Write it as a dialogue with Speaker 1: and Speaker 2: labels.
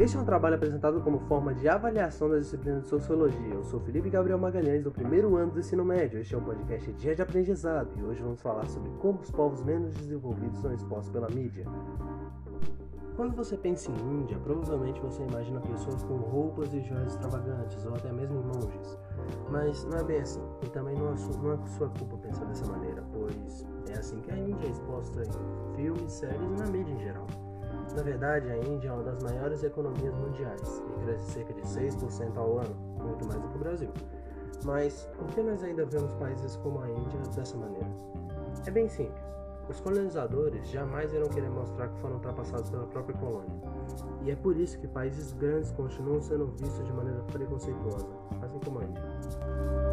Speaker 1: Este é um trabalho apresentado como forma de avaliação da disciplina de Sociologia. Eu sou Felipe Gabriel Magalhães, do primeiro ano do ensino médio. Este é um podcast Dia de Aprendizado e hoje vamos falar sobre como os povos menos desenvolvidos são expostos pela mídia. Quando você pensa em Índia, provavelmente você imagina pessoas com roupas e joias extravagantes, ou até mesmo monges. Mas não é bem assim, e também não é, não é sua culpa pensar dessa maneira, pois é assim que a Índia é exposta em filmes, séries e na mídia em geral. Na verdade, a Índia é uma das maiores economias mundiais e cresce cerca de 6% ao ano, muito mais do que o Brasil. Mas por que nós ainda vemos países como a Índia dessa maneira? É bem simples. Os colonizadores jamais irão querer mostrar que foram ultrapassados pela própria colônia. E é por isso que países grandes continuam sendo vistos de maneira preconceituosa, assim como a Índia.